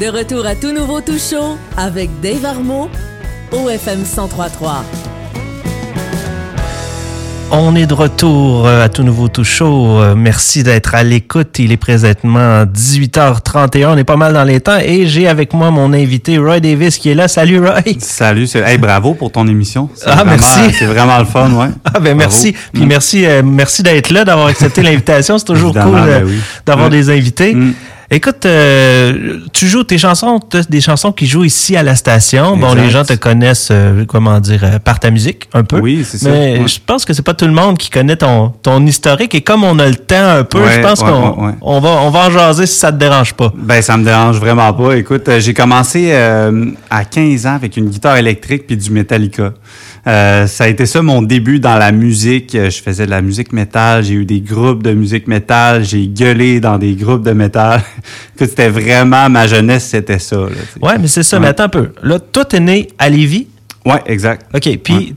De retour à tout nouveau tout chaud avec Dave Armo au FM 1033. On est de retour euh, à tout nouveau tout chaud. Euh, Merci d'être à l'écoute. Il est présentement 18h31. On est pas mal dans les temps et j'ai avec moi mon invité Roy Davis qui est là. Salut Roy. Salut, c'est- hey, bravo pour ton émission. Ah, vraiment- merci. C'est vraiment le fun, ouais. Ah ben Bravo. merci. Puis Mm. merci euh, merci d'être là, d'avoir accepté l'invitation. C'est toujours Évidemment, cool euh, ben oui. d'avoir Mm. des invités. Mm. Écoute, euh, tu joues tes chansons, t'as des chansons qui jouent ici à la station. Bon, les gens te connaissent, euh, comment dire, euh, par ta musique, un peu. Oui, c'est ça. Mais Ouais. je pense que c'est pas tout le monde qui connaît ton, ton historique. Et comme on a le temps un peu, Ouais, je pense ouais, qu'on on va, on va en jaser si ça te dérange pas. Ben, ça me dérange vraiment pas. Écoute, j'ai commencé à 15 ans avec une guitare électrique puis du Metallica. Euh, ça a été ça mon début dans la musique. Euh, Je faisais de la musique métal, j'ai eu des groupes de musique métal, j'ai gueulé dans des groupes de métal. C'était vraiment ma jeunesse, c'était ça. Là. Ouais, mais c'est ça. Ouais. Mais attends un peu. Là, toi, t'es né à Lévis? ouais, exact. OK. Puis,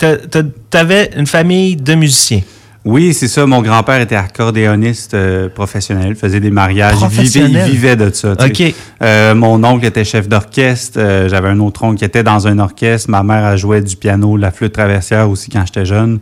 t'avais une famille de musiciens. Oui, c'est ça. Mon grand-père était accordéoniste euh, professionnel, faisait des mariages. Il vivait, il vivait de ça. tu sais. OK. Euh, mon oncle était chef d'orchestre. Euh, J'avais un autre oncle qui était dans un orchestre. Ma mère a joué du piano, la flûte traversière aussi quand j'étais jeune.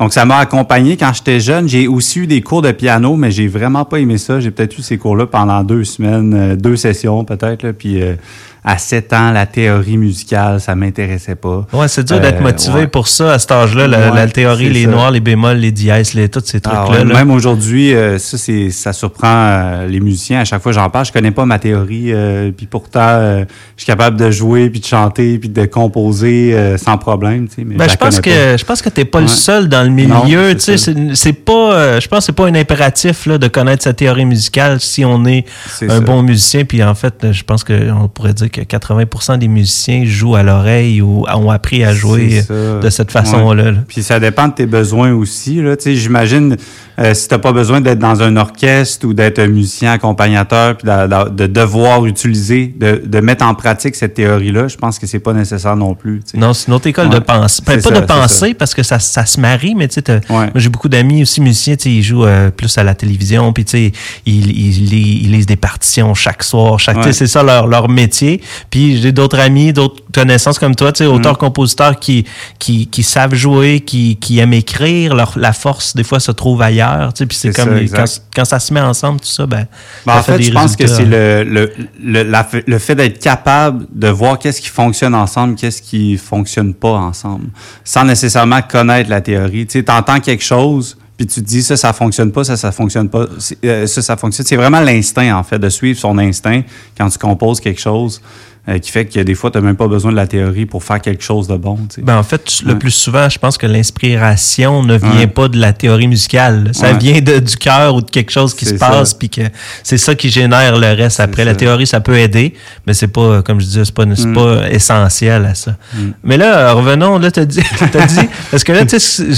Donc, ça m'a accompagné quand j'étais jeune. J'ai aussi eu des cours de piano, mais j'ai vraiment pas aimé ça. J'ai peut-être eu ces cours-là pendant deux semaines, deux sessions peut-être. là. Puis, euh, à sept ans, la théorie musicale, ça m'intéressait pas. Ouais, c'est dur d'être Euh, motivé ouais. pour ça à cet âge-là. La, Ouais, la théorie, les ça. noirs, les bémols, les dièses, les, tous ces Ah trucs-là. ouais. Même aujourd'hui, euh, ça, c'est, ça surprend euh, les musiciens. À chaque fois j'en parle, je connais pas ma théorie. puis pourtant, je suis capable de jouer, puis de chanter, puis de composer sans problème. tu sais, mais Ben, je pense pas. que je pense que t'es pas le seul dans le milieu. c'est Tu sais, ça. c'est c'est pas. je pense que c'est pas un impératif là, de connaître sa théorie musicale si on est, un ça. bon musicien. Puis en fait, je pense qu'on pourrait dire que 80% des musiciens jouent à l'oreille ou ont appris à jouer de cette façon-là. là. Puis ça dépend de tes besoins aussi. J'imagine euh, si tu n'as pas besoin d'être dans un orchestre ou d'être un musicien accompagnateur, puis de, de- de devoir utiliser, de, de mettre en pratique cette théorie-là, je pense que c'est pas nécessaire non plus. Non, c'est une autre école de pensée. Pas ça, de penser parce que ça, ça se marie, mais tu sais, Ouais. j'ai beaucoup d'amis aussi musiciens, ils jouent euh, plus à la télévision, puis tu sais, ils, ils, lis- ils lisent des partitions chaque soir, chaque, Ouais. c'est ça leur, leur métier. Puis j'ai d'autres amis, d'autres connaissances comme toi, tu sais, Mm. auteurs-compositeurs qui, qui, qui savent jouer, qui, qui aiment écrire, leur, la force des fois se trouve ailleurs, tu sais, puis c'est comme ça, les- exact. quand, quand ça se met ensemble, tout ça, ben, Ben, ça en fait, je pense que c'est le, le, le, la- le fait d'être capable de voir qu'est-ce qui fonctionne ensemble, qu'est-ce qui fonctionne pas ensemble, sans nécessairement connaître la théorie. Tu sais, t'entends quelque chose, puis tu te dis ça, ça fonctionne pas, ça, ça fonctionne pas, euh, ça, ça fonctionne. C'est vraiment l'instinct, en fait, de suivre son instinct quand tu composes quelque chose, euh, qui fait que des fois, tu n'as même pas besoin de la théorie pour faire quelque chose de bon. tu. Ben, en fait, le Ouais. plus souvent, je pense que l'inspiration ne vient Ouais. pas de la théorie musicale. Ça Ouais. vient de, du cœur ou de quelque chose qui se passe, puis que c'est ça qui génère le reste. Après, la ça. théorie, ça peut aider, mais c'est pas, comme je disais, c'est pas, Mm. pas essentiel à ça. Mais là, revenons, là, t'as dit, t'as dit, parce que là, tu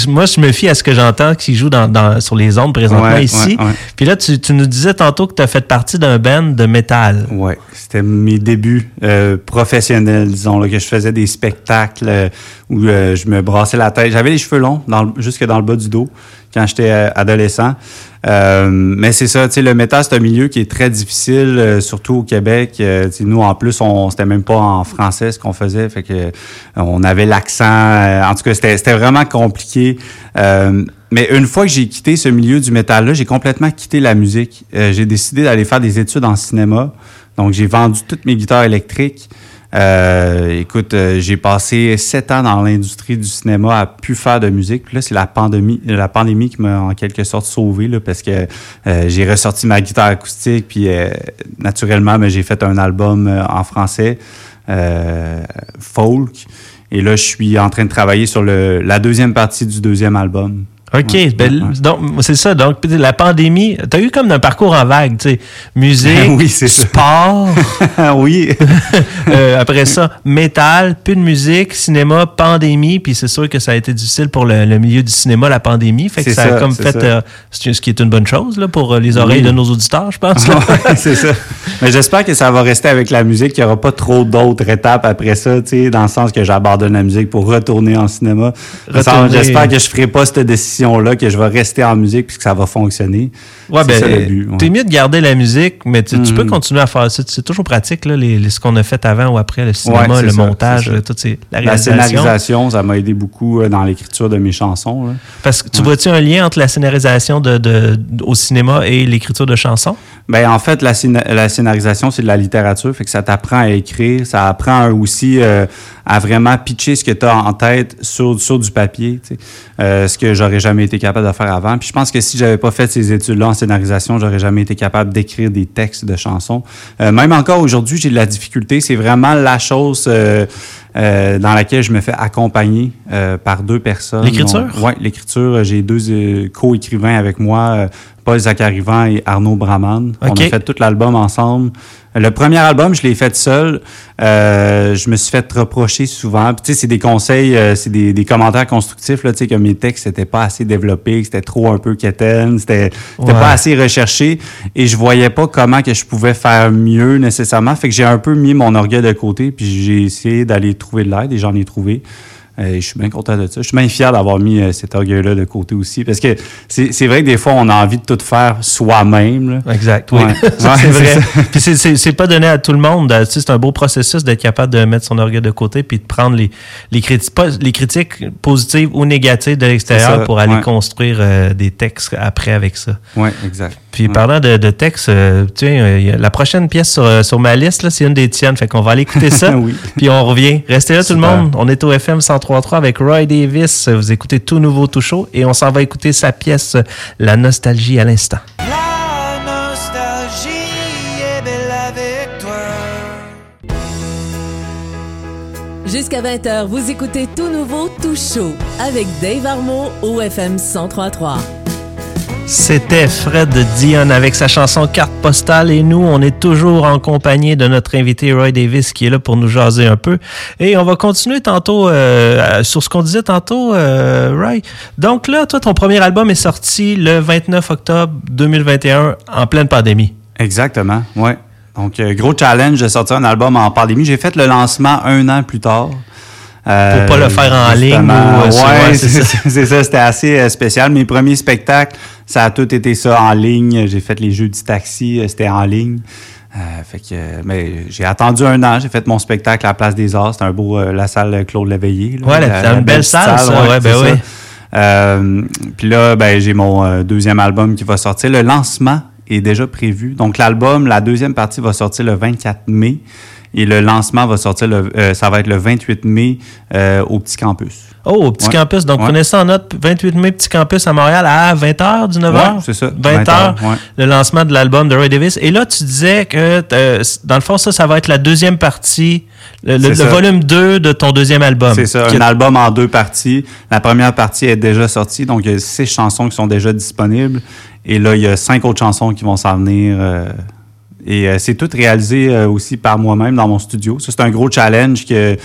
moi, je me fie à ce que j'entends qui joue dans, dans, sur les ondes présentement ici. Puis là, tu, tu nous disais tantôt que tu as fait partie d'un band de métal. Ouais, c'était mes débuts euh, professionnels, disons, là, que je faisais des spectacles euh, où euh, je me brassais la tête. J'avais les cheveux longs, jusque dans le bas du dos, quand j'étais euh, adolescent. Euh, mais c'est ça, tu sais, le métal, c'est un milieu qui est très difficile, euh, surtout au Québec. Euh, nous, en plus, on c'était même pas en français ce qu'on faisait, fait que euh, on avait l'accent. euh, en tout cas, c'était vraiment compliqué. Euh, mais une fois que j'ai quitté ce milieu du métal-là, j'ai complètement quitté la musique. Euh, j'ai décidé d'aller faire des études en cinéma. Donc, j'ai vendu toutes mes guitares électriques. Euh, écoute, euh, j'ai passé sept ans dans l'industrie du cinéma à plus faire de musique. Puis là, c'est la pandémie, la pandémie qui m'a en quelque sorte sauvé là, parce que euh, j'ai ressorti ma guitare acoustique. Puis naturellement, ben, j'ai fait un album en français, folk. Et là, je suis en train de travailler sur le, la deuxième partie du deuxième album. OK, Ouais, ben, ouais, donc c'est ça. Donc la pandémie, tu as eu comme un parcours en vague, tu sais, musique, Oui, sport, oui. euh, après ça, métal, plus de musique, cinéma, pandémie, puis c'est sûr que ça a été difficile pour le, le milieu du cinéma la pandémie, fait que ça, a comme fait ça. euh, ce qui est une bonne chose là pour euh, les oreilles Oui. de nos auditeurs, je pense. c'est ça. Mais j'espère que ça va rester avec la musique, qu'il n'y aura pas trop d'autres étapes après ça, tu sais, dans le sens que j'abandonne la musique pour retourner en cinéma. J'espère que je ferai pas cette décision conviction-là que je vais rester en musique puis que ça va fonctionner. Ouais, C'est ça, le ben, but, ouais. t'es mieux de garder la musique, mais tu, tu peux Mhm. continuer à faire ça. C'est toujours pratique, là, les, les- ce qu'on a fait avant ou après, le cinéma, Ouais, le ça, montage, là, tout la La scénarisation, ça m'a aidé beaucoup euh, dans l'écriture de mes chansons. là. Parce que tu Ouais. vois-tu un lien entre la scénarisation de, de- au cinéma et l'écriture de chansons? Ben en fait, la, scéna- la scénarisation, c'est de la littérature, fait que ça t'apprend à écrire, ça apprend aussi euh, à vraiment pitcher ce que tu as en tête sur, sur du papier, euh, ce que j'aurais jamais été capable de faire avant. Puis je pense que si j'avais pas fait ces études-là en scénarisation, j'aurais jamais été capable d'écrire des textes de chansons. Euh, même encore aujourd'hui, j'ai de la difficulté. C'est vraiment la chose euh, dans laquelle je me fais accompagner euh, par deux personnes. L'écriture? Oui, l'écriture. J'ai deux euh, co-écrivains avec moi, Paul Zacarivan et Arnaud Braman. On OK. a fait tout l'album ensemble. Le premier album, je l'ai fait seul. Euh, je me suis fait reprocher souvent. Puis, tu sais, c'est des conseils, euh, c'est des, des commentaires constructifs, là, tu sais, que mes textes n'étaient pas assez développés, que c'était trop un peu quétaine, c'était c'était Ouais. pas assez recherché. Et je voyais pas comment que je pouvais faire mieux nécessairement. Fait que j'ai un peu mis mon orgueil de côté, puis j'ai essayé d'aller trouver de l'aide et j'en ai trouvé. Euh, je suis bien content de ça. Je suis bien fier d'avoir mis euh, cet orgueil-là de côté aussi. Parce que c'est vrai que des fois, on a envie de tout faire soi-même. Exact, oui. Ouais. C'est vrai. Puis c'est- pas donné à tout le monde. Sais, C'est un beau processus d'être capable de mettre son orgueil de côté puis de prendre les, les, critiques, les critiques positives ou négatives de l'extérieur pour aller ouais. construire euh, des textes après avec ça. Oui, exact. Puis Ouais. parlant de, de textes, euh, tu sais, euh, la prochaine pièce sur, euh, sur ma liste, là, c'est une des tiennes. Fait qu'on va aller écouter ça. oui. Puis on revient. Restez là tout le monde. On est au FM 103.3 avec Roy Davis. Vous écoutez tout nouveau, tout chaud. Et on s'en va écouter sa pièce La nostalgie à l'instant. La nostalgie est belle avec toi. Jusqu'à 20h, vous écoutez tout nouveau, tout chaud avec Dave Armo au FM 1033. C'était Fred Dion avec sa chanson Carte postale et nous, on est toujours en compagnie de notre invité Roy Davis qui est là pour nous jaser un peu. Et on va continuer tantôt euh, sur ce qu'on disait tantôt, euh, Roy. Donc là, toi, ton premier album est sorti le 29 octobre 2021 en pleine pandémie. Exactement, ouais. Donc, euh, gros challenge de sortir un album en pandémie. J'ai fait le lancement un an plus tard. Euh, Pour pas le faire en ligne ou, ouais, ouais, c'est ça. c'était assez spécial. Mes premiers spectacles, ça a tout été ça en ligne. J'ai fait les jeux du taxi, euh, c'était en ligne. Euh, fait que, mais j'ai attendu un an, j'ai fait mon spectacle à la Place des Arts. C'était un beau, euh, la salle Claude Léveillé. là. Ouais, la- une belle salle, ça, ouais, ben oui. Euh, Puis là, ben, j'ai mon deuxième album qui va sortir. Le lancement est déjà prévu. Donc, l'album, la deuxième partie va sortir le 24 mai. Et le lancement va sortir, le, euh, ça va être le 28 mai euh, au Petit Campus. Oh, au Petit Ouais. Campus. Donc, Ouais. prenez ça en note. 28 mai, Petit Campus à Montréal à 20h, 19h. Ouais, c'est ça. 20h, 20h, ouais. le lancement de l'album de Roy Davis. Et là, tu disais que, euh, dans le fond, ça, ça va être la deuxième partie, le, volume 2 de ton deuxième album. C'est ça, un album en deux parties. La première partie est déjà sortie, donc il y a six chansons qui sont déjà disponibles. Et là, il y a cinq autres chansons qui vont s'en venir. euh, et euh, c'est tout réalisé euh, aussi par moi-même dans mon studio. Ça, c'est un gros challenge que,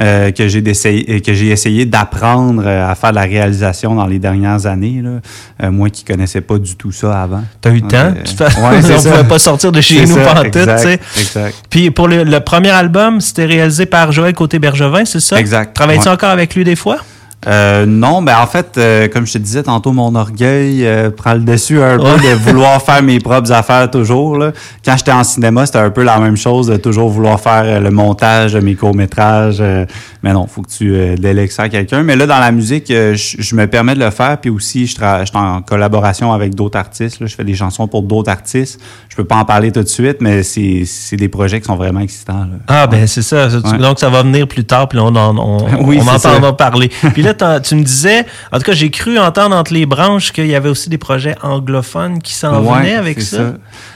euh, que j'ai j'ai essayé d'apprendre à faire de la réalisation dans les dernières années. Là. Moi qui connaissais pas du tout ça avant. T'as eu le temps? ouais, on ça. pouvait pas sortir de chez nous pendant tout, tu exact, sais. Exact. Puis pour le, le premier album, c'était réalisé par Joël Côté-Bergevin, c'est ça? Exact, Travailles-tu ouais. encore avec lui des fois? Euh, non, ben en fait, euh, comme je te disais tantôt, mon orgueil euh, prend le dessus un peu de vouloir faire mes propres affaires toujours. Là. Quand j'étais en cinéma, c'était un peu la même chose de toujours vouloir faire euh, le montage de mes courts-métrages. euh, mais non, faut que tu euh, délègues ça à quelqu'un. Mais là, dans la musique, euh, je me permets de le faire. Puis aussi, je, je suis en collaboration avec d'autres artistes. Là. Je fais des chansons pour d'autres artistes. Je peux pas en parler tout de suite, mais c'est c'est des projets qui sont vraiment excitants. Là. Ah, ben c'est ça. Ouais. Donc, ça va venir plus tard, puis on en, on, Oui, on entendra ça. parler. Puis là, tu me disais, en tout cas, j'ai cru entendre entre les branches qu'il y avait aussi des projets anglophones qui s'en Ouais, venaient avec ça.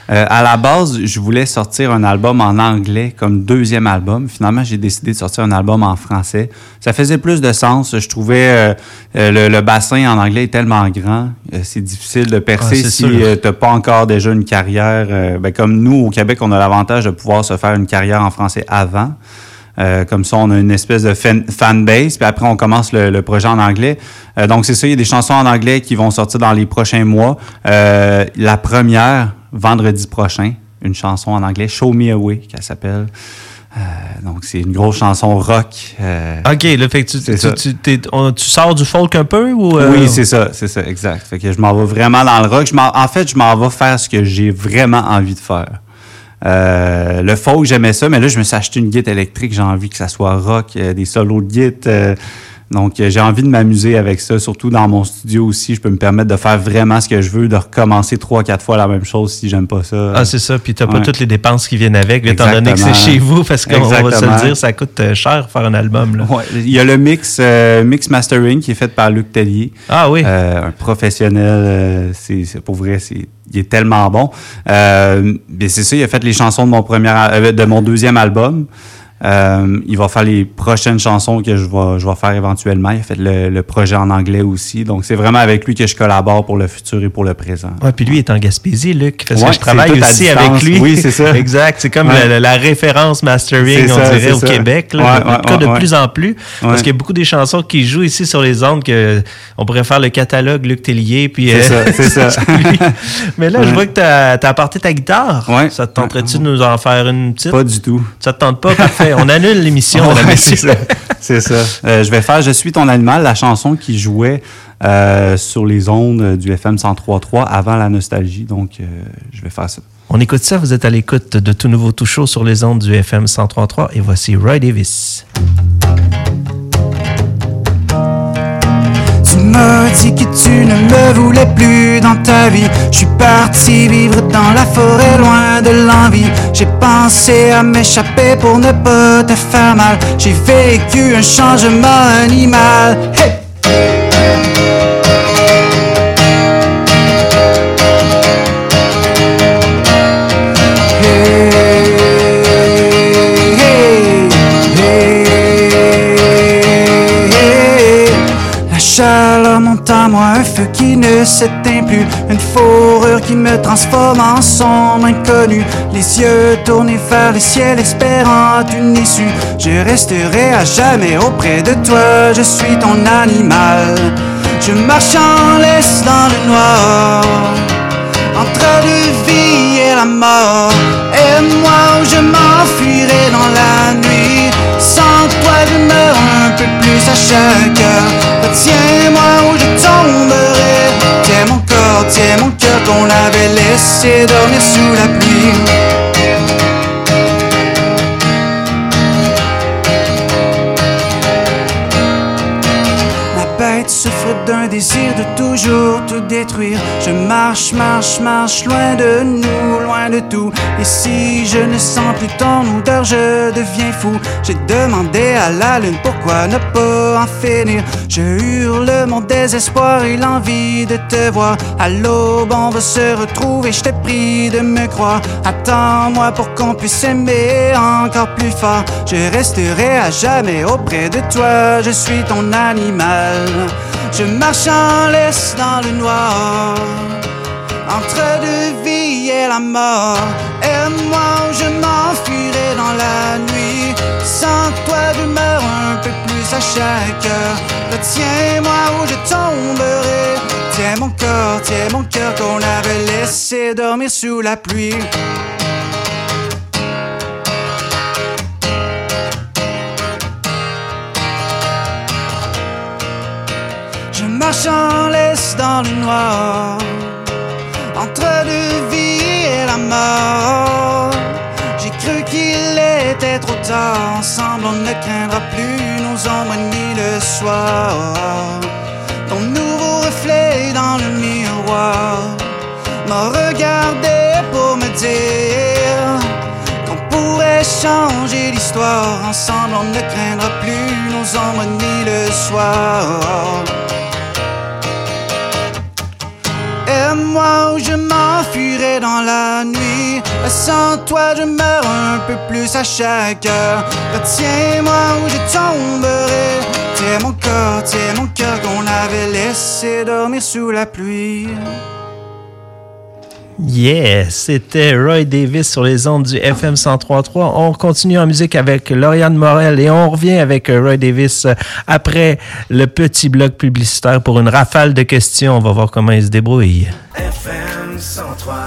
Euh, à la base, je voulais sortir un album en anglais comme deuxième album. Finalement, j'ai décidé de sortir un album en français. Ça faisait plus de sens. Je trouvais euh, euh, le, le bassin en anglais est tellement grand, c'est difficile de percer Ah, si tu n'as pas encore déjà une carrière. ben, comme nous, au Québec, on a l'avantage de pouvoir se faire une carrière en français avant. Euh, comme ça, on a une espèce de fan, fanbase, puis après, on commence le, le projet en anglais. Euh, donc, c'est ça, il y a des chansons en anglais qui vont sortir dans les prochains mois. Euh, la première, vendredi prochain, une chanson en anglais, Show Me Away, qu'elle s'appelle. Donc, c'est une grosse chanson rock. OK, là, fait que tu, tu, tu, on- tu sors du folk un peu ou. Oui, c'est ça, c'est ça, exact. Fait que je m'en vais vraiment dans le rock. Je en fait, je m'en vais faire ce que j'ai vraiment envie de faire. Euh, le folk, j'aimais ça, mais là, je me suis acheté une guitare électrique. J'ai envie que ça soit rock, euh, des solos de guitare. Donc, euh, j'ai envie de m'amuser avec ça, surtout dans mon studio aussi. Je peux me permettre de faire vraiment ce que je veux, de recommencer trois, quatre fois la même chose si j'aime pas ça. Ah, c'est ça. Puis t'as pas Ouais. toutes les dépenses qui viennent avec, étant donné que c'est chez vous, parce qu'on va se le dire, ça coûte euh, cher faire un album. Là. Ouais, il y a le mix, euh, mix mastering qui est fait par Luc Tellier. Ah oui. Euh, un professionnel, euh, c'est pour vrai, c'est il est tellement bon. Euh, mais c'est ça, il a fait les chansons de mon premier, euh, de mon deuxième album. Euh, il va faire les prochaines chansons que je vais, je vais faire éventuellement. Il a fait le, le projet en anglais aussi. Donc, c'est vraiment avec lui que je collabore pour le futur et pour le présent. Ouais, puis lui est en Gaspésie, Luc, parce Ouais, que je travaille aussi avec lui. Oui, c'est ça. exact. C'est comme Ouais. la, la référence mastering, on dirait, au ça. Québec. Là, en tout cas, de plus en plus. Parce qu'il y a beaucoup des chansons qui jouent ici sur les ondes que on pourrait faire le catalogue Luc Tellier. Puis, C'est euh, ça, c'est ça. lui. Mais là, je vois que tu as, apporté ta guitare. Ouais. Ça te tenterait-tu de nous en faire une petite? Pas du tout. Ça te tente pas? Parfait. On annule l'émission, mesdames, Ouais, messieurs. c'est ça. C'est ça. Euh, je vais faire Je suis ton animal, la chanson qui jouait euh, sur les ondes du FM 103.3 avant la nostalgie. Donc, euh, je vais faire ça. On écoute ça, vous êtes à l'écoute de tout nouveau tout chaud sur les ondes du FM 103.3 et voici Roy Davis. M'as dit que tu ne me voulais plus dans ta vie. Je suis parti vivre dans la forêt loin de l'envie. J'ai pensé à m'échapper pour ne pas te faire mal. J'ai vécu un changement animal. Moi, un feu qui ne s'éteint plus, une fourrure qui me transforme en sombre inconnu, les yeux tournés vers le ciel, espérant une issue. Je resterai à jamais auprès de toi, je suis ton animal. Je marche en laisse dans le noir entre la vie et la mort. Et moi, je m'enfuirai dans la nuit. Sans toi, je meurs un peu plus à chaque heure. Retiens-moi tiens mon cœur qu'on avait laissé dormir sous la pluie. D'un désir de toujours tout détruire. Je marche, marche, marche loin de nous, loin de tout. Et si je ne sens plus ton odeur, je deviens fou. J'ai demandé à la lune pourquoi ne pas en finir. Je hurle mon désespoir et l'envie de te voir. À l'aube, on va se retrouver. Je t'ai pris de me croire. Attends-moi pour qu'on puisse aimer encore plus fort. Je resterai à jamais auprès de toi. Je suis ton animal. Je marche en laisse dans le noir. Entre la vie et la mort. Et moi, je m'enfuirai dans la nuit. Sans toi, je meurs un peu plus à chaque heure. Retiens-moi où je tomberai. Tiens mon corps, tiens mon cœur qu'on avait laissé dormir sous la pluie. Je marche en laisse dans le noir, entre la vie et la mort. J'ai cru qu'il était trop tard, ensemble on ne craindra plus nos ombres ni le soir. Ton nouveau reflet dans le miroir m'a regardé pour me dire qu'on pourrait changer l'histoire. Ensemble on ne craindra plus nos ombres ni le soir. Et moi, je m'enfuirai dans la nuit. Sans toi, je meurs un peu plus à chaque heure. Retiens-moi où je tomberai. Tiens mon corps, tiens mon cœur qu'on avait laissé dormir sous la pluie. Yeah, c'était Roy Davis sur les ondes du FM 103.3. On continue en musique avec Lauriane Morel et on revient avec Roy Davis après le petit bloc publicitaire pour une rafale de questions. On va voir comment il se débrouille. FM 1033.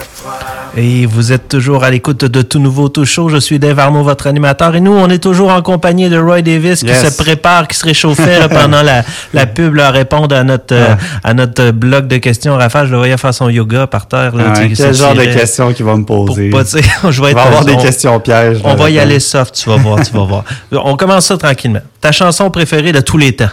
Et vous êtes toujours à l'écoute de Tout Nouveau Tout Chaud. Je suis Dave Arnaud, votre animateur. Et nous, on est toujours en compagnie de Roy Davis qui Yes. se prépare, qui se réchauffait là, pendant la, la pub là, à répondre à notre, euh, à notre bloc de questions. Raphaël, je le voyais faire son yoga par terre. Là, Ouais, quel genre de s'étirait questions qu'il va me pour poser? pas, je vais être avoir on- des questions pièges. On va y aller soft, tu vas voir, tu vas voir. On commence ça tranquillement. Ta chanson préférée de tous les temps?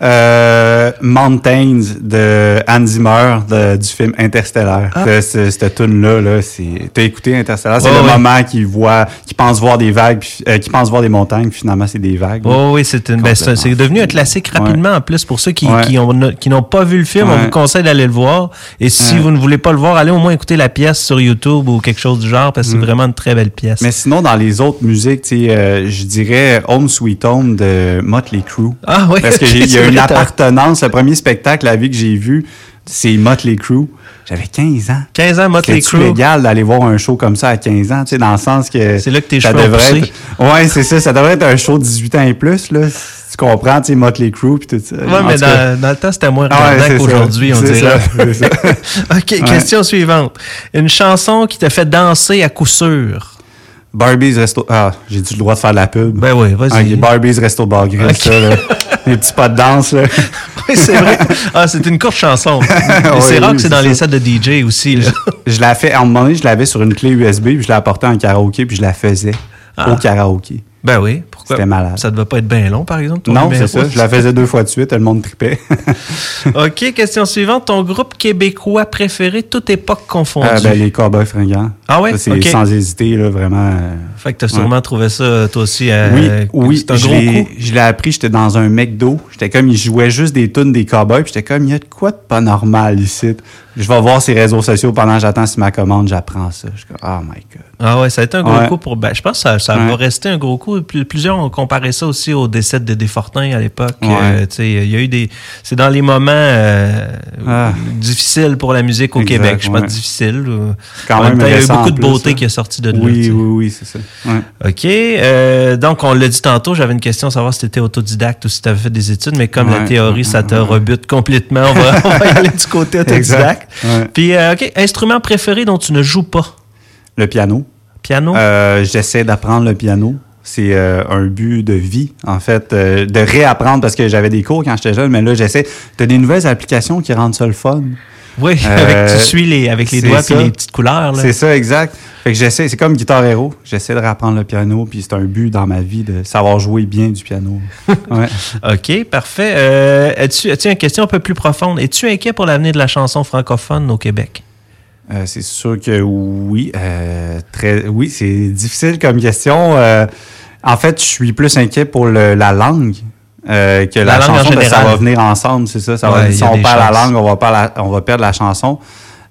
Euh, Mountains de Hans Zimmer de- du film Interstellar. Ah. Que ce- Cette tune là, là c'est t'as écouté Interstellar, c'est le moment qu'il voit, qu'il pense voir des vagues, euh, qu'il pense voir des montagnes, puis finalement c'est des vagues. Oh oui, c'est une, ben, c'est devenu un classique rapidement en plus pour ceux qui, Ouais. qui, ont- qui n'ont pas vu le film. On vous conseille d'aller le voir. Et si vous ne voulez pas le voir, allez au moins écouter la pièce sur YouTube ou quelque chose du genre parce que c'est vraiment une très belle pièce. Mm. Mais sinon, dans les autres musiques, tu sais, euh, je dirais Home Sweet Home de Motley Crue. ah oui, Parce ok, y a une appartenance. Le premier spectacle à vie que j'ai vu, c'est Motley Crue. J'avais 15 ans. 15 ans, Motley C'est Crue? légal d'aller voir un show comme ça à 15 ans, tu sais, dans le sens que. C'est là que tes cheveux devrait être- Ouais, c'est ça. Ça devrait être un show de 18 ans et plus, là. Si tu comprends, tu sais, Motley Crue puis tout ça. Ouais, En mais cas, dans, le temps, c'était moins Ah ouais, c'est qu'aujourd'hui, on C'est dirait. ça, c'est ça. OK, question suivante. Une chanson qui te fait danser à coup sûr. Barbie's Resto. Ah, j'ai-tu le droit de faire de la pub? Ben oui, vas-y. Ok, Barbie's Resto Bar Grill, Ok. ça, là. Les petits pas de danse, là. Oui, c'est vrai. Ah, c'est une courte chanson. Mais c'est rare oui, que c'est dans les sets de DJ aussi. là. Je l'ai fait, à un moment donné, je l'avais sur une clé USB, puis je l'ai apporté en karaoké, puis je la faisais Ah. au karaoké. Ben oui, pourquoi? C'était malade. Ça devait pas être bien long, par exemple, ton Non, c'est ça. Je la faisais deux fois de suite, le monde tripait. OK, question suivante. Ton groupe québécois préféré, toute époque confondue? Ah, ben, les Cowboys fringants. Ah ouais? C'est sans hésiter, là, vraiment. euh, Fait que t'as sûrement trouvé ça, toi aussi, euh, oui, oui, un gros coup. Je l'ai appris, j'étais dans un McDo. J'étais comme, ils jouaient juste des tunes des cowboys. Puis j'étais comme, il y a de quoi de pas normal ici? Je vais voir ses réseaux sociaux pendant que j'attends sur ma commande, j'apprends ça. Je suis comme, oh my God. Ah ouais, ça a été un gros Ouais. coup pour... Ben, je pense que ça, ça Ouais. va rester un gros coup. Plus- Plusieurs ont comparé ça aussi au décès de Desfortins à l'époque. Ouais. Euh, tu sais, il y a eu des... C'est dans les moments euh, Ah. difficiles pour la musique au Exact, Québec. Je sais pas ouais. difficile. Quand en même temps, il y a eu beaucoup de beauté hein. qui est sortie de là. Oui, tu sais. oui, oui, c'est ça. OK. euh, donc, on l'a dit tantôt, j'avais une question, savoir si tu étais autodidacte ou si tu avais fait des études, mais comme la théorie, ça te rebute complètement, on va, on va y aller du côté autodidacte. Ouais. Puis, euh, OK, instrument préféré dont tu ne joues pas? Le piano. Piano? Euh, J'essaie d'apprendre le piano. C'est euh, un but de vie, en fait, de réapprendre parce que j'avais des cours quand j'étais jeune, mais là, j'essaie. Tu as des nouvelles applications qui rendent ça le fun? Oui, euh, avec, tu suis les, avec les doigts et les petites couleurs. C'est ça, exact. Fait que j'essaie, c'est comme Guitar Hero. J'essaie de réapprendre le piano, puis c'est un but dans ma vie de savoir jouer bien du piano. Ouais. OK, parfait. Euh, as-tu, as-tu une question un peu plus profonde? Es-tu inquiet pour l'avenir de la chanson francophone au Québec? Euh, c'est sûr que oui. euh, très, oui, c'est difficile comme question. Euh, en fait, je suis plus inquiet pour le- la langue. Euh, que La chanson, ben, ça va venir ensemble, c'est ça. ça Ouais, va, si on perd la langue, on va, perdre la, on va perdre la chanson.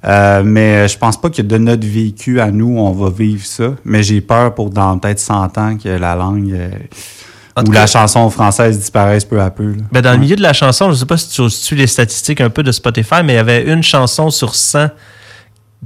Euh, mais je pense pas que de notre vécu à nous, on va vivre ça. Mais j'ai peur pour dans peut-être 100 ans que la langue euh, ou la chanson française disparaisse peu à peu. Ben, dans le milieu de la chanson, je sais pas si tu suis les statistiques un peu de Spotify, mais il y avait une chanson sur 100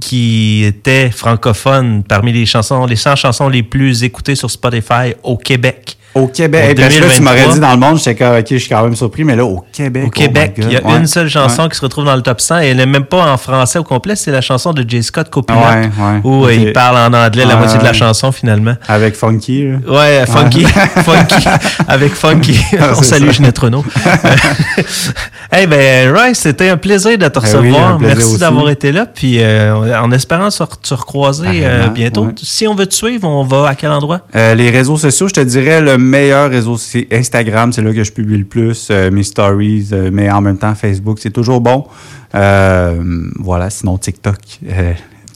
qui était francophone parmi les chansons, les 100 chansons les plus écoutées sur Spotify au Québec. Au Québec, parce que là, tu 2023. m'aurais dit dans le monde, j'étais comme, ok, je suis quand même surpris, mais là, au Québec. Au oh Québec, il y a. Ouais. une seule chanson qui se retrouve dans le top 100 et elle n'est même pas en français au complet, c'est la chanson de J. Scott Copilot Ouais, ouais. où euh, il parle en anglais la moitié de la chanson finalement. Avec Funky, là. Ouais, Funky, Funky, avec Funky. Ah, On salue. Ginette Renault. hey, ben, Roy, c'était un plaisir de te Ben oui, recevoir. Merci d'avoir été là. Puis, euh, en espérant se, re- se recroiser euh, bientôt. ouais. Si on veut te suivre, on va à quel endroit? Euh, les réseaux sociaux, je te dirais le meilleur réseau, c'est Instagram, c'est là que je publie le plus, mes stories, mais en même temps Facebook, c'est toujours bon. Voilà, sinon TikTok,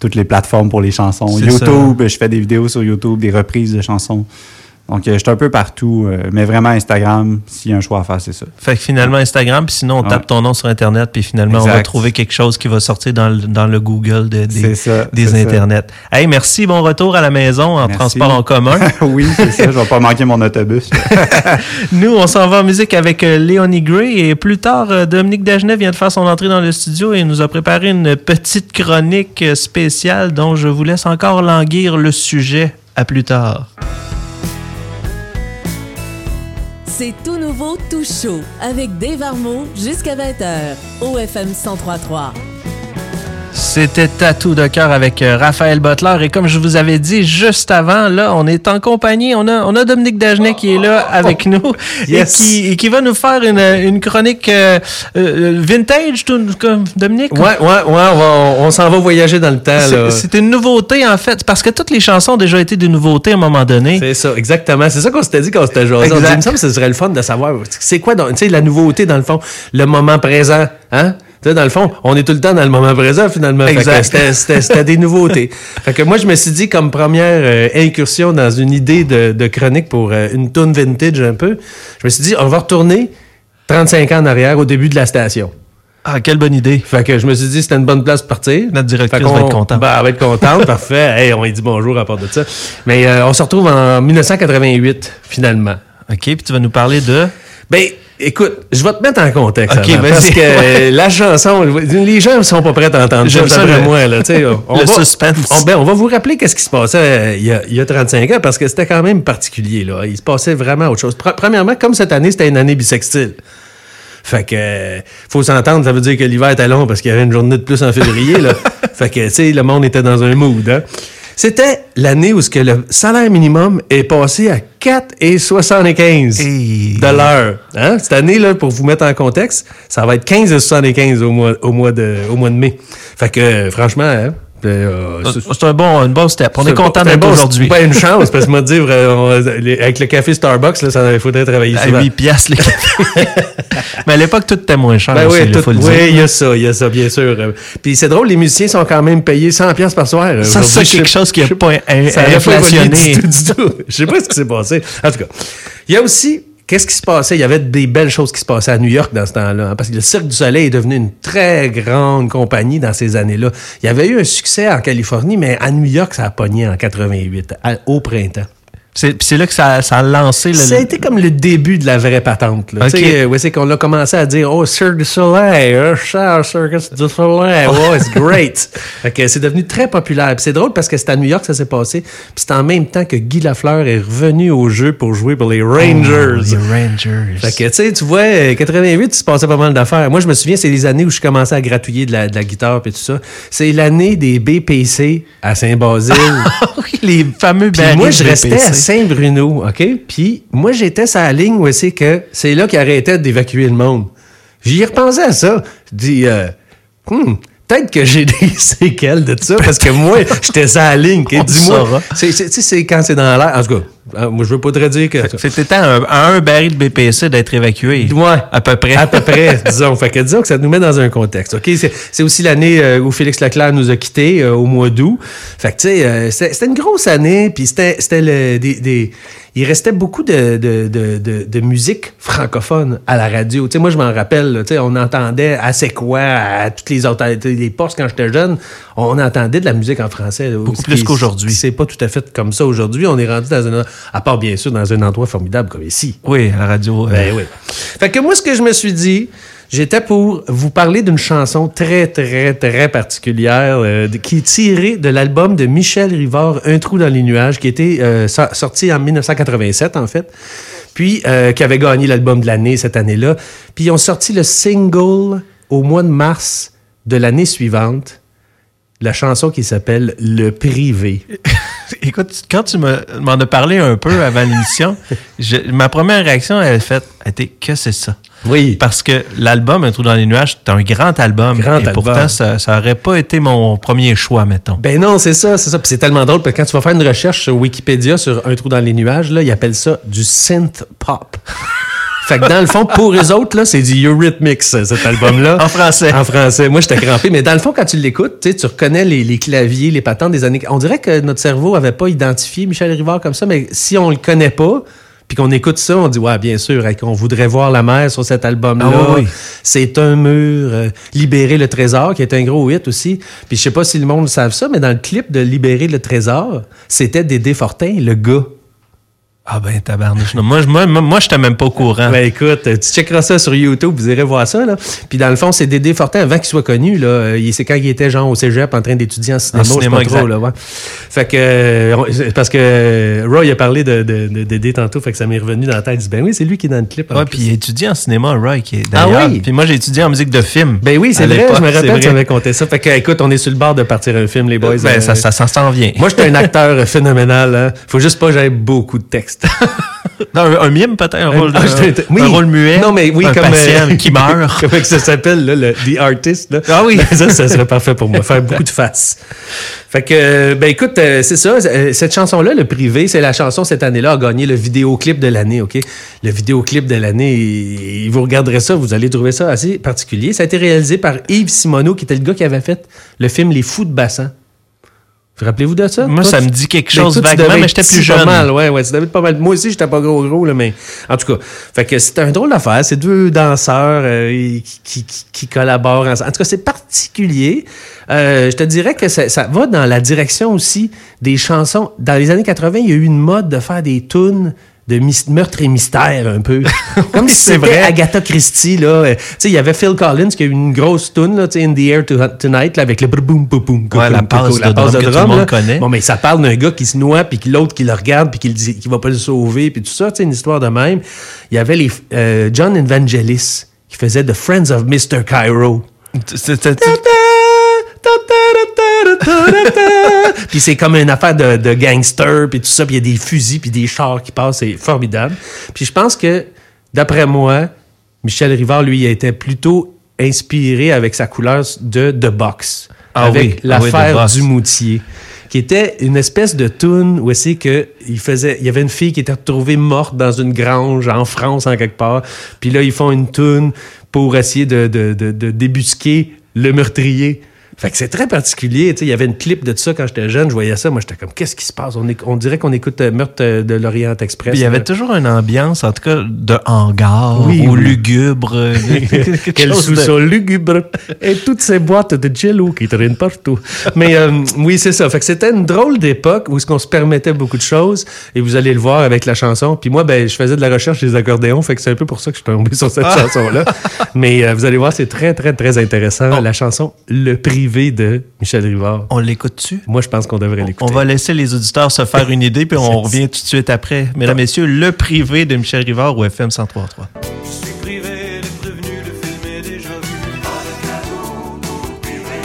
toutes les plateformes pour les chansons. YouTube, je fais des vidéos sur YouTube, des reprises de chansons. Donc, euh, je suis un peu partout, euh, mais vraiment Instagram, s'il y a un choix à faire, c'est ça. Fait que finalement, Instagram, puis sinon, on tape Ouais. ton nom sur Internet, puis finalement, on va trouver quelque chose qui va sortir dans le, dans le Google de- des, ça, des ça. Internets. Hey, merci. Bon retour à la maison en Merci. transport en commun. oui, c'est ça, je vais pas manquer mon autobus. Nous, on s'en va en musique avec euh, Léonie Gray et plus tard, Dominique Dagenet vient de faire son entrée dans le studio et nous a préparé une petite chronique spéciale dont je vous laisse encore languir le sujet. À plus tard. C'est tout nouveau, tout chaud, avec Dave Armand jusqu'à 20h, au FM 1033. C'était Tatou de cœur avec euh, Raphaël Butler. Et comme je vous avais dit juste avant, là, on est en compagnie. On a, on a Dominique Dagenet qui est là avec nous Yes. et, qui, et qui va nous faire une, une chronique euh, euh, vintage, tout, comme Dominique? Ouais, ouais, ouais, on, va- on s'en va voyager dans le temps. C'est- une nouveauté, en fait, parce que toutes les chansons ont déjà été des nouveautés à un moment donné. C'est ça, exactement. C'est ça qu'on s'était dit quand on s'était jasé. On dit, il me semble que ce serait le fun de savoir, c'est quoi, tu sais, la nouveauté dans le fond, le moment présent, hein? Tu sais, dans le fond, on est tout le temps dans le moment présent, finalement. Exact. C'était des nouveautés. fait que moi, je me suis dit, comme première euh, incursion dans une idée de, de chronique pour euh, une tune vintage un peu, je me suis dit, on va retourner 35 ans en arrière, au début de la station. Ah, quelle bonne idée. Fait que je me suis dit, c'était une bonne place pour partir. Notre directrice qu'on- va être contente. Ben, elle va être contente, parfait. Hey, on lui dit bonjour à part de ça. Mais euh, on se retrouve en 1988, finalement. OK, puis tu vas nous parler de... Ben, écoute, je vais te mettre en contexte. Ok, avant, vas-y. parce que euh, la chanson, les gens ne sont pas prêts à entendre ça, d'après moi. Là, tu sais, on le va, suspense. On, ben, on va vous rappeler qu'est-ce qui se passait euh, il y, a, il y a 35 ans, parce que c'était quand même particulier. Là. Il se passait vraiment autre chose. Pre- Premièrement, comme cette année, c'était une année bisextile. Fait que euh, faut s'entendre, ça veut dire que l'hiver était long parce qu'il y avait une journée de plus en février. Là. fait que tu sais, le monde était dans un mood. Hein. C'était l'année où ce que le salaire minimum est passé à 4,75 Hey. de l'heure. Hein? Cette année, là, pour vous mettre en contexte, ça va être 15,75 au mois, au, mois de, au mois de mai. Fait que, euh, franchement, hein, euh, c'est- C'est un bon, un bon step. On est c'est content d'être bon- aujourd'hui. Pas une chance, parce que moi, dire, euh, on- les- avec le café Starbucks, là, ça, il faudrait travailler À souvent. 8 piastres, les cafés. Mais à l'époque, tout était moins cher. Ben aussi, oui, il tout- faut le oui, dire. y a ça, il y a ça, bien sûr. Euh, Puis c'est drôle, les musiciens sont quand même payés 100 pièces par soir. euh, Ça, c'est quelque chose qui n'a pas inflationné. Je sais pas ce qui s'est passé. En tout cas, il y a aussi, qu'est-ce qui se passait? Il y avait des belles choses qui se passaient à New York dans ce temps-là. hein, parce que le Cirque du Soleil est devenu une très grande compagnie dans ces années-là. Il y avait eu un succès en Californie, mais à New York, ça a pogné en 88, à- au printemps. C'est là que ça, ça a lancé le. Ça a été comme le début de la vraie patente. Là. Ok. Tu sais, euh, ouais, c'est qu'on a commencé à dire Oh, Cirque du Soleil, euh, cher Circus du Soleil, oh, it's great. c'est devenu très populaire. C'est drôle parce que c'est à New York que ça s'est passé. Puis c'est en même temps que Guy Lafleur est revenu au jeu pour jouer pour les Rangers. Oh, les Rangers. Fait que, tu sais, tu vois, euh, 88, il se passait pas mal d'affaires. Moi, je me souviens, c'est les années où je commençais à gratouiller de la, de la guitare et tout ça. C'est l'année des BPC à Saint-Basile. Les fameux Puis moi, je restais Saint-Bruno, OK? Puis moi, j'étais sur la ligne où c'est que c'est là qu'ils arrêtaient d'évacuer le monde. J'y repensais à ça. Je dis, euh, Hmm, peut-être que j'ai des séquelles de ça, parce que moi, j'étais sur la ligne. Dis-moi, c'est- quand c'est dans l'air. En tout cas, moi, je veux pas te dire que... C'était à un, à un baril de BPC d'être évacué. Ouais. À peu près. À peu près, disons. Fait que disons que ça nous met dans un contexte. OK? C'est, c'est aussi l'année euh, où Félix Leclerc nous a quittés euh, au mois d'août. Fait que, tu sais, euh, c'était, une grosse année. Puis c'était, c'était le, des, des- Il restait beaucoup de, de, de, de, de musique francophone à la radio. Tu sais, moi, je m'en rappelle, là, tu sais, on entendait C'est quoi, à toutes les autres, les postes quand j'étais jeune, on entendait de la musique en français. là, Beaucoup plus qu'aujourd'hui. C'est pas tout à fait comme ça aujourd'hui. On est rendu dans un... À part, bien sûr, dans un endroit formidable comme ici. Oui, à la radio. euh, Ben oui. Fait que moi, ce que je me suis dit, j'étais pour vous parler d'une chanson très, très, très particulière euh, qui est tirée de l'album de Michel Rivard, Un trou dans les nuages, qui était euh, so- sorti en 1987, en fait. Puis, euh, qui avait gagné l'album de l'année cette année-là. Puis, ils ont sorti le single au mois de mars de l'année suivante. La chanson qui s'appelle Le Privé. Écoute, quand tu me- m'en as parlé un peu avant l'émission, ma première réaction, elle a fait, été, que c'est ça? Oui. Parce que l'album Un trou dans les nuages, c'est un grand album. Grand et album. pourtant, ça, ça aurait pas été mon premier choix, mettons. Ben non, c'est ça, c'est ça. Puis c'est tellement drôle parce que quand tu vas faire une recherche sur Wikipédia sur un trou dans les nuages, là, ils appellent ça du synth pop. Fait que dans le fond, pour eux autres, là, c'est du Eurythmics, cet album-là. En français. En français. Moi, j'étais crampé. Mais dans le fond, quand tu l'écoutes, tu reconnais les, les claviers, les patentes des années. On dirait que notre cerveau avait pas identifié Michel Rivard comme ça, mais si on le connaît pas, puis qu'on écoute ça, on dit ouais, bien sûr, hey, qu'on voudrait voir la mer sur cet album-là. Ah oui. C'est un mur, euh, Libérer le trésor, qui est un gros hit aussi. Puis je sais pas si le monde savent ça, mais dans le clip de Libérer le trésor, c'était Dédé Fortin, le gars. Ah ben tabarnouche. Non, Moi, je- moi, moi, moi, j'étais même pas au courant. Ben écoute, euh, tu checkeras ça sur YouTube, vous irez voir ça. Là. Puis dans le fond, c'est Dédé Fortin, avant qu'il soit connu, là, euh, c'est quand il était genre au cégep en train d'étudier en cinéma, je pas trop, exact. là, ouais. Fait que, euh, parce que Roy a parlé de, de, de Dédé tantôt, fait que ça m'est revenu dans la tête. Il dit, ben oui, c'est lui qui est dans le clip. en Ouais, puis il étudie en cinéma, Roy, qui est Ah d'ailleurs. oui? Puis moi, j'ai étudié en musique de film. Ben oui, c'est vrai, je me rappelle, tu m'avais conté ça. Fait que, écoute, on est sur le bord de partir un film, les boys. Ben, Euh, ça, ça, ça s'en vient. Moi, j'étais un acteur phénoménal. Hein. Faut juste pas que beaucoup de textes. Non, un, un mime, peut-être, un, rôle, de- Ah, j'étais- oui. un rôle muet. Non, mais oui, un comme. patient euh, qui meurt. Comment que ça s'appelle, là, le The Artist, là? Ah oui. ça, ça serait parfait pour moi. Faire beaucoup de faces. Fait que, euh, ben écoute, euh, c'est ça. Cette chanson-là, le privé, c'est la chanson cette année-là a gagné le vidéoclip de l'année, OK? Le vidéoclip de l'année, vous regarderez ça, vous allez trouver ça assez particulier. Ça a été réalisé par Yves Simoneau, qui était le gars qui avait fait le film Les Fous de Bassin. Vous rappelez-vous de ça? Moi, Toi, ça me dit quelque Ben, chose vaguement, mais j'étais plus petit pas jeune. mal, ouais, ouais, tu devais être pas mal. Moi aussi, j'étais pas gros gros, là, mais en tout cas. Fait que c'est un drôle d'affaire. C'est deux danseurs euh, qui, qui, qui- qui collaborent ensemble. En tout cas, c'est particulier. Euh, je te dirais que ça, ça va dans la direction aussi des chansons. Dans les années 80, il y a eu une mode de faire des tunes de meurtre et mystère un peu. Comme si c'est c'était vrai. Agatha Christie là, Euh, tu sais il y avait Phil Collins qui a eu une grosse tune là, tu sais In the Air to- Tonight là, avec le boum boum boum Ouais, la passe de drum que tout le monde connaît. Bon mais ça parle d'un gars qui se noie puis que l'autre qui le regarde puis qui le dit qui va pas le sauver puis tout ça, tu sais une histoire de même. Il y avait les euh, John Evangelis qui faisait The Friends of Mr. Cairo. C'était- puis c'est comme une affaire de, de gangster, puis tout ça, puis il y a des fusils, puis des chars qui passent, c'est formidable. Puis je pense que, d'après moi, Michel Rivard, lui, il était plutôt inspiré avec sa couleur de The Box, Ah avec oui, ah oui, l'affaire du moutier qui était une espèce de tune où c'est que il faisait il y avait une fille qui était retrouvée morte dans une grange en France en quelque part. Puis là ils font une tune pour essayer de, de, de, de débusquer le meurtrier fait que c'est très particulier. Tu sais, il y avait une clip de ça quand j'étais jeune. Je voyais ça. Moi, j'étais comme, qu'est-ce qui se passe? On, est- on dirait qu'on écoute euh, Meurtre euh, de l'Orient Express. Il y avait toujours une ambiance, en tout cas, de hangar Oui, ou oui. lugubre. euh, Quel chose de- sous-sol lugubre et toutes ces boîtes de jello qui traînent partout. Mais euh, oui, c'est ça. Fait que c'était une drôle d'époque où ce qu'on se permettait beaucoup de choses et vous allez le voir avec la chanson. Puis moi, ben, je faisais de la recherche des accordéons, fait que c'est un peu pour ça que je suis tombé sur cette chanson-là. Mais euh, vous allez voir, c'est très, très, très intéressant. La chanson Le privé de Michel Rivard. On l'écoute-tu? Moi, je pense qu'on devrait l'écouter. On va laisser les auditeurs se faire une idée, puis on revient tout de suite après. Mesdames, messieurs, le privé de Michel Rivard ou FM 103.3. Je suis privé, les prévenus, le film est déjà vu. Pas de cadeau pour privé.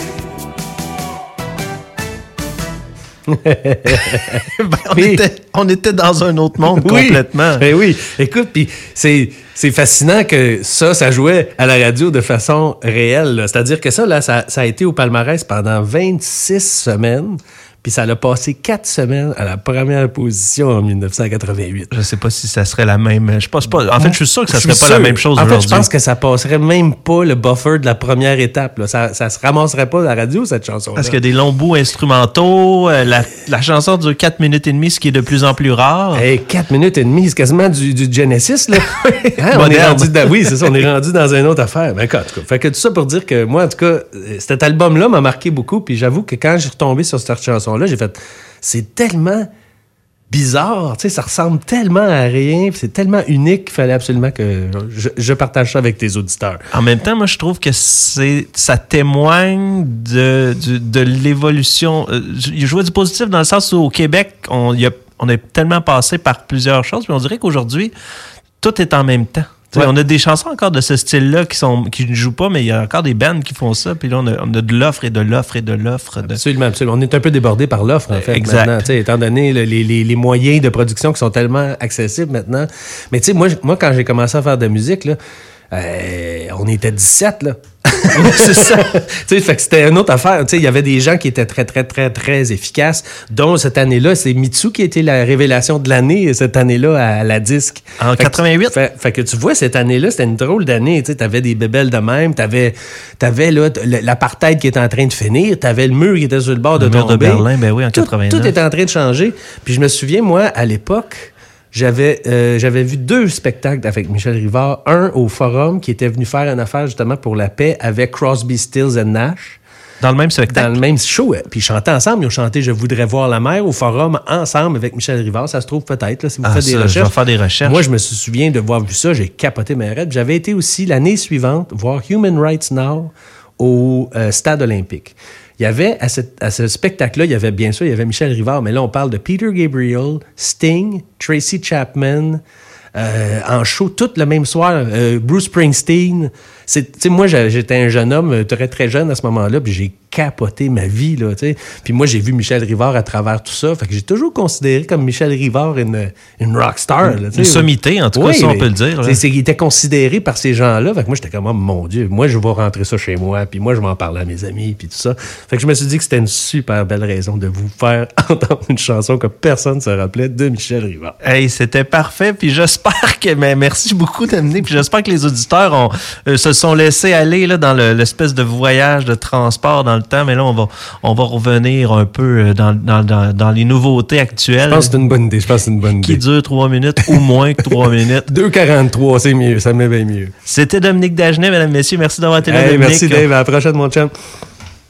Ben, on, Oui. était, on était dans un autre monde Oui. complètement. Ben oui. Écoute, puis c'est c'est fascinant que ça, ça jouait à la radio de façon réelle. C'est-à-dire que ça, là, ça, ça a été au palmarès pendant 26 semaines. Puis ça l'a passé 4 semaines à la première position en 1988. Je sais pas si ça serait la même. Je pense pas. En fait, je suis sûr que ça Je serait suis pas la même chose En fait, je pense que ça passerait même pas le buffer de la première étape. là. Ça, ça se ramasserait pas à la radio, cette chanson-là. Parce qu'il y a des longs bouts instrumentaux. euh, la, la chanson dure 4 minutes et demie, ce qui est de plus en plus rare. Hey, 4 minutes et demie, c'est quasiment du, du Genesis, là. Hein, on est rendu dans, oui, c'est ça, on est rendu dans une autre affaire. Ben, en tout cas, fait que tout ça pour dire que moi, en tout cas, euh, cet album-là m'a marqué beaucoup, puis j'avoue que quand j'ai retombé sur cette chanson-là, j'ai fait, c'est tellement bizarre, tu sais, ça ressemble tellement à rien, c'est tellement unique qu'il fallait absolument que je, partage ça avec tes auditeurs. En même temps, moi, je trouve que c'est ça témoigne de, de l'évolution. Euh, Je vois du positif dans le sens où au Québec, on, a, on est tellement passé par plusieurs choses, puis on dirait qu'aujourd'hui, tout est en même temps. Ouais. On a des chansons encore de ce style-là qui sont qui ne jouent pas, mais il y a encore des bands qui font ça. Puis là, on a, on a de l'offre et de l'offre et de l'offre. De... Absolument, absolument. On est un peu débordé par l'offre, en fait, Exact. maintenant. Tu sais, étant donné le- les, les- les moyens de production qui sont tellement accessibles maintenant. Mais tu sais, moi, moi, quand j'ai commencé à faire de la musique, là, euh, on était 17, là. c'est ça. tu sais, fait que c'était une autre affaire. Tu sais, il y avait des gens qui étaient très, très, très, très efficaces, dont cette année-là, c'est Mitsu qui a été la révélation de l'année, cette année-là, à la disque. En Fait que- 88? Fait, fait que tu vois, cette année-là, c'était une drôle d'année. Tu sais, t'avais des bébelles de même, t'avais, t'avais là, t- le- l'apartheid qui était en train de finir, t'avais le mur qui était sur le bord de Le mur de tomber. Berlin, ben oui, en Tout- 89. Tout était en train de changer. Puis je me souviens, moi, à l'époque, j'avais, euh, j'avais vu deux spectacles avec Michel Rivard. Un au Forum, qui était venu faire une affaire justement pour la paix avec Crosby, Stills and Nash. Dans le même dans spectacle. le même show. Puis ils chantaient ensemble. Ils ont chanté Je voudrais voir la mer au forum ensemble avec Michel Rivard. Ça se trouve peut-être, là, si vous Ah, faites des ça, je recherches. vais faire des recherches. Moi, je me souviens de voir vu ça. J'ai capoté ma raide. J'avais été aussi l'année suivante voir Human Rights Now au euh, Stade olympique. Il y avait, à, cette- à ce spectacle-là, il y avait bien sûr, il avait Michel Rivard, mais là, on parle de Peter Gabriel, Sting, Tracy Chapman, euh, en show tout le même soir, euh, Bruce Springsteen. C'est, tu sais, moi, j'étais un jeune homme euh, très, très jeune à ce moment-là, puis j'ai capoté ma vie, là, tu sais. Puis moi, j'ai vu Michel Rivard à travers tout ça. Fait que j'ai toujours considéré comme Michel Rivard une, une rockstar, là. Une sommité, en tout cas, ça, on peut le dire. il était considéré par ces gens-là. Fait que moi, j'étais comme, oh, mon Dieu, moi, je vais rentrer ça chez moi, puis moi, je vais en parler à mes amis, puis tout ça. Fait que je me suis dit que c'était une super belle raison de vous faire entendre une chanson que personne ne se rappelait de Michel Rivard. Hey, c'était parfait. Puis j'espère que. Mais merci beaucoup d'amener. Puis j'espère que les auditeurs ont, euh, se sont laissés aller là, dans le- l'espèce de voyage de transport dans le temps. Mais là, on va, on va revenir un peu euh, dans, dans, dans, dans les nouveautés actuelles Je pense que c'est une bonne idée. Je pense une bonne qui idée. durent trois minutes ou moins que trois minutes. 2,43, c'est mieux. Ça me met bien mieux. C'était Dominique Dagenet, mesdames, messieurs. Merci d'avoir été là, Hey, Dominique. merci, Dave. À la prochaine, mon chum.